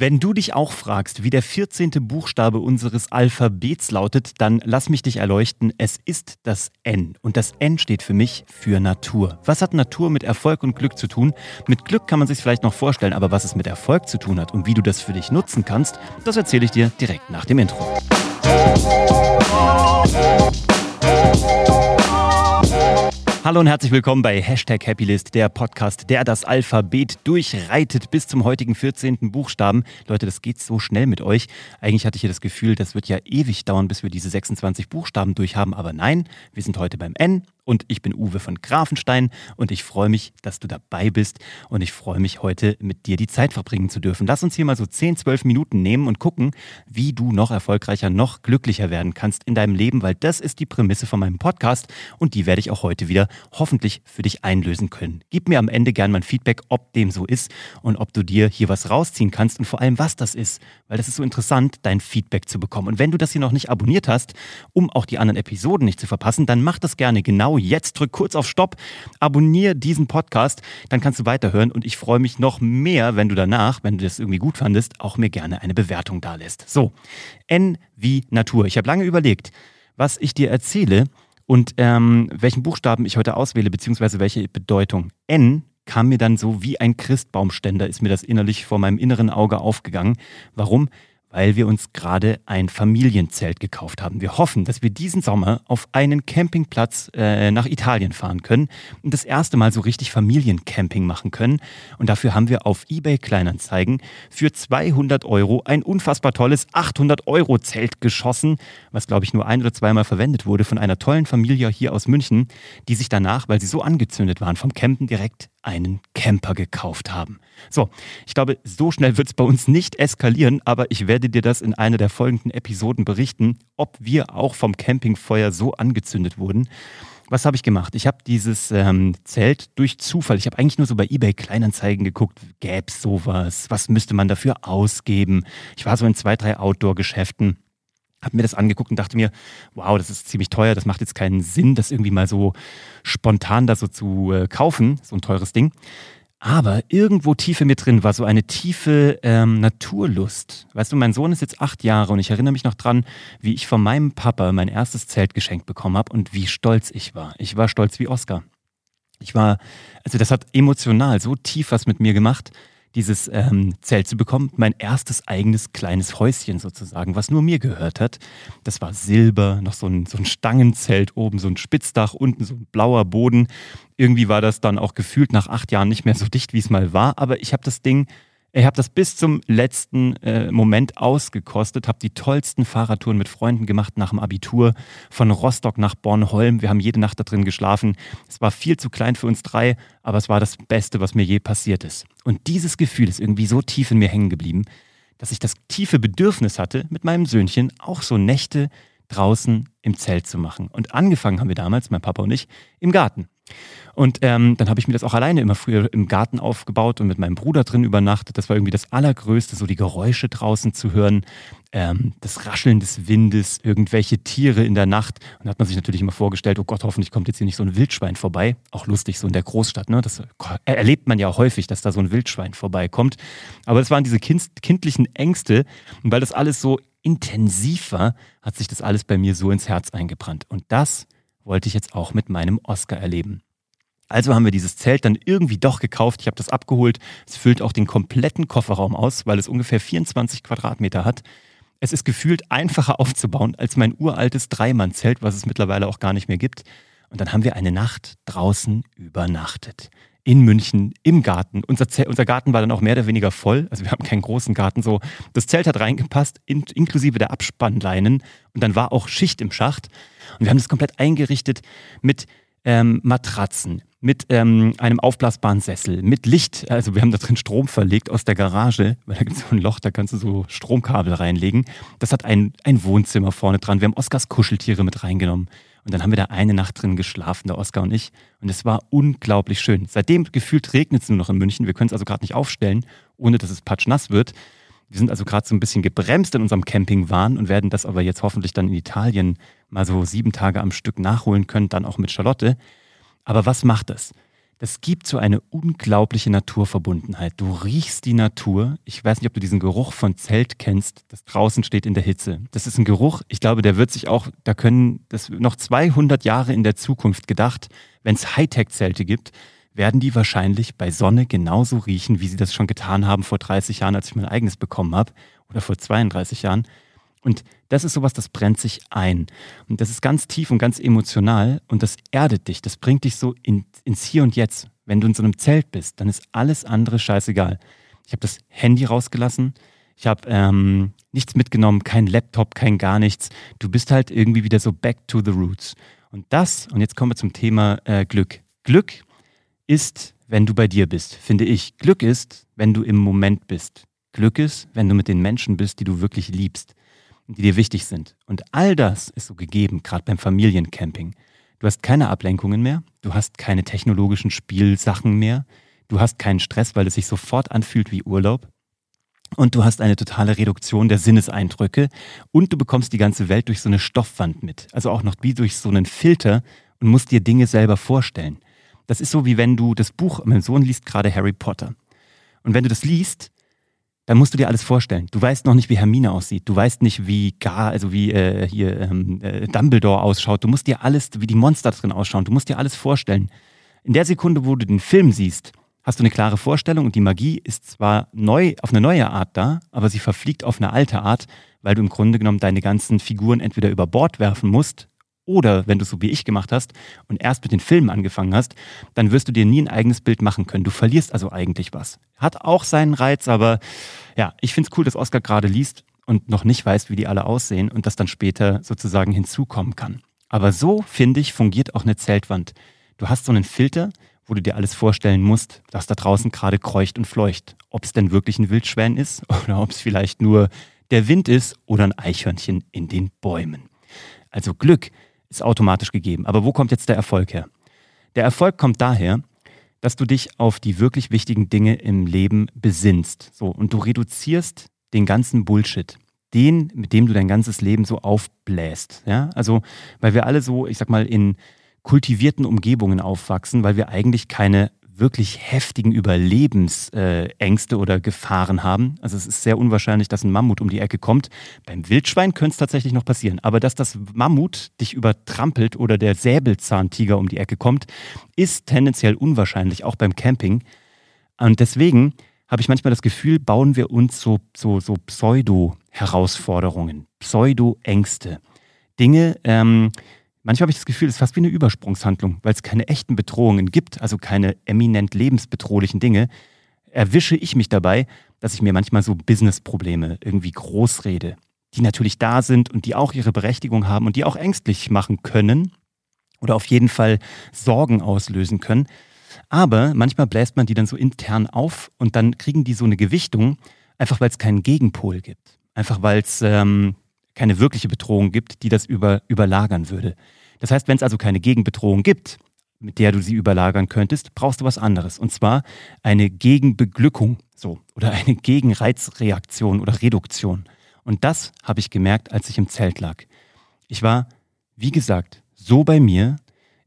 Wenn du dich auch fragst, wie der 14. Buchstabe unseres Alphabets lautet, dann lass mich dich erleuchten. Es ist das N. Und das N steht für mich für Natur. Was hat Natur mit Erfolg und Glück zu tun? Mit Glück kann man sich vielleicht noch vorstellen, aber was es mit Erfolg zu tun hat und wie du das für dich nutzen kannst, das erzähle ich dir direkt nach dem Intro. Hallo und herzlich willkommen bei Hashtag Happylist, der Podcast, der das Alphabet durchreitet bis zum heutigen 14. Buchstaben. Leute, das geht so schnell mit euch. Eigentlich hatte ich hier das Gefühl, das wird ja ewig dauern, bis wir diese 26 Buchstaben durchhaben. Aber nein, wir sind heute beim N und ich bin Uwe von Grafenstein und ich freue mich, dass du dabei bist und ich freue mich heute mit dir die Zeit verbringen zu dürfen. Lass uns hier mal so 10, 12 Minuten nehmen und gucken, wie du noch erfolgreicher, noch glücklicher werden kannst in deinem Leben, weil das ist die Prämisse von meinem Podcast und die werde ich auch heute wieder hoffentlich für dich einlösen können. Gib mir am Ende gerne mal ein Feedback, ob dem so ist und ob du dir hier was rausziehen kannst und vor allem, was das ist, weil das ist so interessant, dein Feedback zu bekommen. Und wenn du das hier noch nicht abonniert hast, um auch die anderen Episoden nicht zu verpassen, dann mach das gerne genau jetzt drück kurz auf Stopp, abonniere diesen Podcast, dann kannst du weiterhören und ich freue mich noch mehr, wenn du danach, wenn du das irgendwie gut fandest, auch mir gerne eine Bewertung da lässt. So, N wie Natur. Ich habe lange überlegt, was ich dir erzähle und ähm, welchen Buchstaben ich heute auswähle, beziehungsweise welche Bedeutung. N kam mir dann so wie ein Christbaumständer, ist mir das innerlich vor meinem inneren Auge aufgegangen. Warum? Weil wir uns gerade ein Familienzelt gekauft haben. Wir hoffen, dass wir diesen Sommer auf einen Campingplatz äh, nach Italien fahren können und das erste Mal so richtig Familiencamping machen können. Und dafür haben wir auf eBay Kleinanzeigen für 200 Euro ein unfassbar tolles 800 Euro Zelt geschossen, was glaube ich nur ein oder zweimal verwendet wurde von einer tollen Familie hier aus München, die sich danach, weil sie so angezündet waren vom Campen direkt einen Camper gekauft haben. So, ich glaube, so schnell wird es bei uns nicht eskalieren, aber ich werde dir das in einer der folgenden Episoden berichten, ob wir auch vom Campingfeuer so angezündet wurden. Was habe ich gemacht? Ich habe dieses ähm, Zelt durch Zufall, ich habe eigentlich nur so bei eBay Kleinanzeigen geguckt, gäbe es sowas, was müsste man dafür ausgeben? Ich war so in zwei, drei Outdoor-Geschäften habe mir das angeguckt und dachte mir, wow, das ist ziemlich teuer, das macht jetzt keinen Sinn, das irgendwie mal so spontan da so zu äh, kaufen, so ein teures Ding. Aber irgendwo tief mir drin war so eine tiefe ähm, Naturlust. Weißt du, mein Sohn ist jetzt acht Jahre und ich erinnere mich noch dran, wie ich von meinem Papa mein erstes Zelt geschenkt bekommen habe und wie stolz ich war. Ich war stolz wie Oscar. Ich war, also das hat emotional so tief was mit mir gemacht dieses ähm, Zelt zu bekommen. Mein erstes eigenes kleines Häuschen sozusagen, was nur mir gehört hat. Das war Silber, noch so ein, so ein Stangenzelt oben, so ein Spitzdach, unten so ein blauer Boden. Irgendwie war das dann auch gefühlt nach acht Jahren nicht mehr so dicht, wie es mal war. Aber ich habe das Ding ich habe das bis zum letzten äh, Moment ausgekostet, habe die tollsten Fahrradtouren mit Freunden gemacht nach dem Abitur, von Rostock nach Bornholm. Wir haben jede Nacht da drin geschlafen. Es war viel zu klein für uns drei, aber es war das Beste, was mir je passiert ist. Und dieses Gefühl ist irgendwie so tief in mir hängen geblieben, dass ich das tiefe Bedürfnis hatte, mit meinem Söhnchen auch so Nächte draußen im Zelt zu machen. Und angefangen haben wir damals, mein Papa und ich, im Garten. Und ähm, dann habe ich mir das auch alleine immer früher im Garten aufgebaut und mit meinem Bruder drin übernachtet. Das war irgendwie das Allergrößte, so die Geräusche draußen zu hören, ähm, das Rascheln des Windes, irgendwelche Tiere in der Nacht. Und da hat man sich natürlich immer vorgestellt, oh Gott, hoffentlich kommt jetzt hier nicht so ein Wildschwein vorbei. Auch lustig, so in der Großstadt. Ne? Das erlebt man ja häufig, dass da so ein Wildschwein vorbeikommt. Aber das waren diese kind kindlichen Ängste. Und weil das alles so intensiv war, hat sich das alles bei mir so ins Herz eingebrannt. Und das wollte ich jetzt auch mit meinem Oscar erleben. Also haben wir dieses Zelt dann irgendwie doch gekauft. Ich habe das abgeholt. Es füllt auch den kompletten Kofferraum aus, weil es ungefähr 24 Quadratmeter hat. Es ist gefühlt einfacher aufzubauen als mein uraltes Dreimann-Zelt, was es mittlerweile auch gar nicht mehr gibt. Und dann haben wir eine Nacht draußen übernachtet. In München, im Garten. Unser, unser Garten war dann auch mehr oder weniger voll. Also wir haben keinen großen Garten so. Das Zelt hat reingepasst, in, inklusive der Abspannleinen. Und dann war auch Schicht im Schacht. Und wir haben das komplett eingerichtet mit ähm, Matratzen, mit ähm, einem aufblasbaren Sessel, mit Licht. Also wir haben da drin Strom verlegt aus der Garage, weil da gibt es so ein Loch, da kannst du so Stromkabel reinlegen. Das hat ein, ein Wohnzimmer vorne dran. Wir haben Oskars Kuscheltiere mit reingenommen. Und dann haben wir da eine Nacht drin geschlafen, der Oskar und ich. Und es war unglaublich schön. Seitdem gefühlt regnet es nur noch in München. Wir können es also gerade nicht aufstellen, ohne dass es patschnass wird. Wir sind also gerade so ein bisschen gebremst in unserem Campingwahn und werden das aber jetzt hoffentlich dann in Italien mal so sieben Tage am Stück nachholen können, dann auch mit Charlotte. Aber was macht das? das gibt so eine unglaubliche Naturverbundenheit. Du riechst die Natur. Ich weiß nicht, ob du diesen Geruch von Zelt kennst, das draußen steht in der Hitze. Das ist ein Geruch, ich glaube, der wird sich auch, da können das noch 200 Jahre in der Zukunft gedacht, wenn es Hightech-Zelte gibt, werden die wahrscheinlich bei Sonne genauso riechen, wie sie das schon getan haben vor 30 Jahren, als ich mein eigenes bekommen habe oder vor 32 Jahren. Und das ist sowas, das brennt sich ein. Und das ist ganz tief und ganz emotional und das erdet dich. Das bringt dich so in, ins Hier und Jetzt. Wenn du in so einem Zelt bist, dann ist alles andere scheißegal. Ich habe das Handy rausgelassen. Ich habe ähm, nichts mitgenommen, kein Laptop, kein gar nichts. Du bist halt irgendwie wieder so back to the roots. Und das, und jetzt kommen wir zum Thema äh, Glück. Glück ist, wenn du bei dir bist, finde ich. Glück ist, wenn du im Moment bist. Glück ist, wenn du mit den Menschen bist, die du wirklich liebst die dir wichtig sind. Und all das ist so gegeben, gerade beim Familiencamping. Du hast keine Ablenkungen mehr, du hast keine technologischen Spielsachen mehr, du hast keinen Stress, weil es sich sofort anfühlt wie Urlaub. Und du hast eine totale Reduktion der Sinneseindrücke und du bekommst die ganze Welt durch so eine Stoffwand mit. Also auch noch wie durch so einen Filter und musst dir Dinge selber vorstellen. Das ist so wie wenn du das Buch, mein Sohn liest gerade Harry Potter. Und wenn du das liest, dann musst du dir alles vorstellen. Du weißt noch nicht, wie Hermine aussieht. Du weißt nicht, wie gar, also wie äh, hier ähm, äh, Dumbledore ausschaut. Du musst dir alles, wie die Monster drin ausschauen. Du musst dir alles vorstellen. In der Sekunde, wo du den Film siehst, hast du eine klare Vorstellung und die Magie ist zwar neu auf eine neue Art da, aber sie verfliegt auf eine alte Art, weil du im Grunde genommen deine ganzen Figuren entweder über Bord werfen musst oder wenn du so wie ich gemacht hast und erst mit den Filmen angefangen hast, dann wirst du dir nie ein eigenes Bild machen können. Du verlierst also eigentlich was. Hat auch seinen Reiz, aber ja, ich finde es cool, dass Oscar gerade liest und noch nicht weiß, wie die alle aussehen und das dann später sozusagen hinzukommen kann. Aber so, finde ich, fungiert auch eine Zeltwand. Du hast so einen Filter, wo du dir alles vorstellen musst, dass da draußen gerade kreucht und fleucht. Ob es denn wirklich ein Wildschwein ist oder ob es vielleicht nur der Wind ist oder ein Eichhörnchen in den Bäumen. Also Glück ist automatisch gegeben. Aber wo kommt jetzt der Erfolg her? Der Erfolg kommt daher, dass du dich auf die wirklich wichtigen Dinge im Leben besinnst. So, und du reduzierst den ganzen Bullshit. Den, mit dem du dein ganzes Leben so aufbläst. Ja? Also, weil wir alle so, ich sag mal, in kultivierten Umgebungen aufwachsen, weil wir eigentlich keine wirklich heftigen Überlebensängste oder Gefahren haben. Also es ist sehr unwahrscheinlich, dass ein Mammut um die Ecke kommt. Beim Wildschwein könnte es tatsächlich noch passieren. Aber dass das Mammut dich übertrampelt oder der Säbelzahntiger um die Ecke kommt, ist tendenziell unwahrscheinlich, auch beim Camping. Und deswegen habe ich manchmal das Gefühl, bauen wir uns so, so, so Pseudo-Herausforderungen, Pseudo-Ängste. Dinge, ähm, Manchmal habe ich das Gefühl, es ist fast wie eine Übersprungshandlung, weil es keine echten Bedrohungen gibt, also keine eminent lebensbedrohlichen Dinge, erwische ich mich dabei, dass ich mir manchmal so Business-Probleme irgendwie groß rede, die natürlich da sind und die auch ihre Berechtigung haben und die auch ängstlich machen können oder auf jeden Fall Sorgen auslösen können. Aber manchmal bläst man die dann so intern auf und dann kriegen die so eine Gewichtung, einfach weil es keinen Gegenpol gibt. Einfach weil es ähm, keine wirkliche Bedrohung gibt, die das über, überlagern würde. Das heißt, wenn es also keine Gegenbedrohung gibt, mit der du sie überlagern könntest, brauchst du was anderes. Und zwar eine Gegenbeglückung, so, oder eine Gegenreizreaktion oder Reduktion. Und das habe ich gemerkt, als ich im Zelt lag. Ich war, wie gesagt, so bei mir,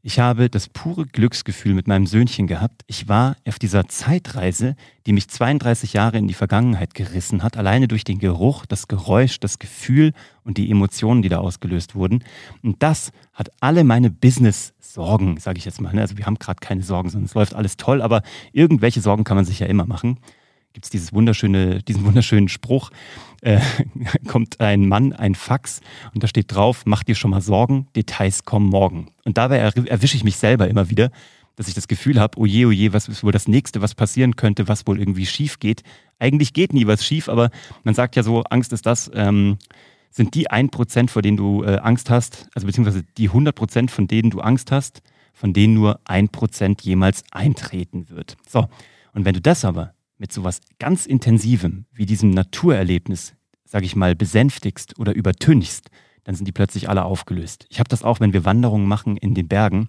ich habe das pure Glücksgefühl mit meinem Söhnchen gehabt. Ich war auf dieser Zeitreise, die mich 32 Jahre in die Vergangenheit gerissen hat, alleine durch den Geruch, das Geräusch, das Gefühl und die Emotionen, die da ausgelöst wurden. Und das hat alle meine Business-Sorgen, sage ich jetzt mal. Ne? Also wir haben gerade keine Sorgen, sondern es läuft alles toll, aber irgendwelche Sorgen kann man sich ja immer machen gibt es dieses wunderschöne, diesen wunderschönen Spruch, äh, kommt ein Mann, ein Fax und da steht drauf, mach dir schon mal Sorgen, Details kommen morgen. Und dabei erwische ich mich selber immer wieder, dass ich das Gefühl habe, oje, oje, was ist wohl das Nächste, was passieren könnte, was wohl irgendwie schief geht. Eigentlich geht nie was schief, aber man sagt ja so, Angst ist das, ähm, sind die 1%, vor denen du äh, Angst hast, also beziehungsweise die 100%, von denen du Angst hast, von denen nur 1% jemals eintreten wird. So, und wenn du das aber mit sowas ganz Intensivem wie diesem Naturerlebnis, sage ich mal, besänftigst oder übertünchst, dann sind die plötzlich alle aufgelöst. Ich habe das auch, wenn wir Wanderungen machen in den Bergen,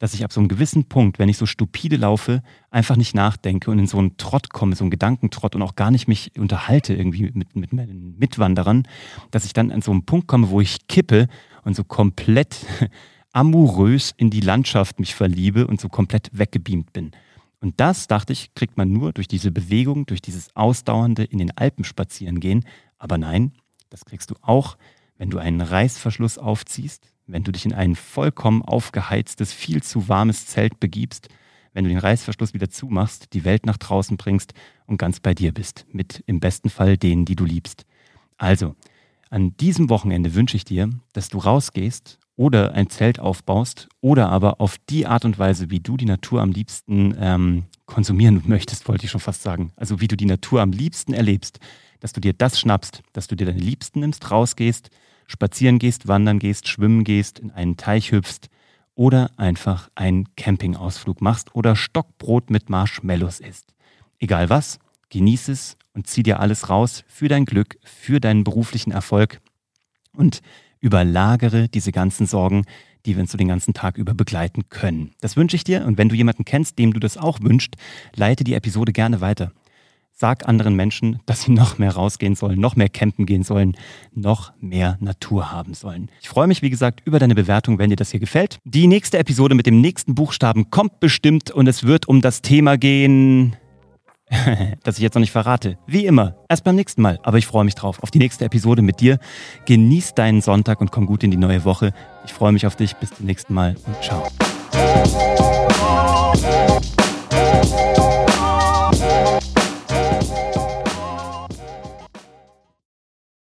dass ich ab so einem gewissen Punkt, wenn ich so stupide laufe, einfach nicht nachdenke und in so einen Trott komme, so einen Gedankentrott und auch gar nicht mich unterhalte irgendwie mit, mit meinen Mitwanderern, dass ich dann an so einen Punkt komme, wo ich kippe und so komplett amourös in die Landschaft mich verliebe und so komplett weggebeamt bin. Und das, dachte ich, kriegt man nur durch diese Bewegung, durch dieses ausdauernde in den Alpen spazieren gehen. Aber nein, das kriegst du auch, wenn du einen Reißverschluss aufziehst, wenn du dich in ein vollkommen aufgeheiztes, viel zu warmes Zelt begibst, wenn du den Reißverschluss wieder zumachst, die Welt nach draußen bringst und ganz bei dir bist, mit im besten Fall denen, die du liebst. Also, an diesem Wochenende wünsche ich dir, dass du rausgehst oder ein Zelt aufbaust oder aber auf die Art und Weise, wie du die Natur am liebsten ähm, konsumieren möchtest, wollte ich schon fast sagen. Also wie du die Natur am liebsten erlebst, dass du dir das schnappst, dass du dir deine Liebsten nimmst, rausgehst, spazieren gehst, wandern gehst, schwimmen gehst, in einen Teich hüpfst oder einfach einen Campingausflug machst oder Stockbrot mit Marshmallows isst. Egal was, genieß es und zieh dir alles raus für dein Glück, für deinen beruflichen Erfolg und überlagere diese ganzen Sorgen, die wir uns so den ganzen Tag über begleiten können. Das wünsche ich dir und wenn du jemanden kennst, dem du das auch wünscht, leite die Episode gerne weiter. Sag anderen Menschen, dass sie noch mehr rausgehen sollen, noch mehr campen gehen sollen, noch mehr Natur haben sollen. Ich freue mich, wie gesagt, über deine Bewertung, wenn dir das hier gefällt. Die nächste Episode mit dem nächsten Buchstaben kommt bestimmt und es wird um das Thema gehen. das ich jetzt noch nicht verrate. Wie immer, erst beim nächsten Mal. Aber ich freue mich drauf, auf die nächste Episode mit dir. Genieß deinen Sonntag und komm gut in die neue Woche. Ich freue mich auf dich. Bis zum nächsten Mal und ciao.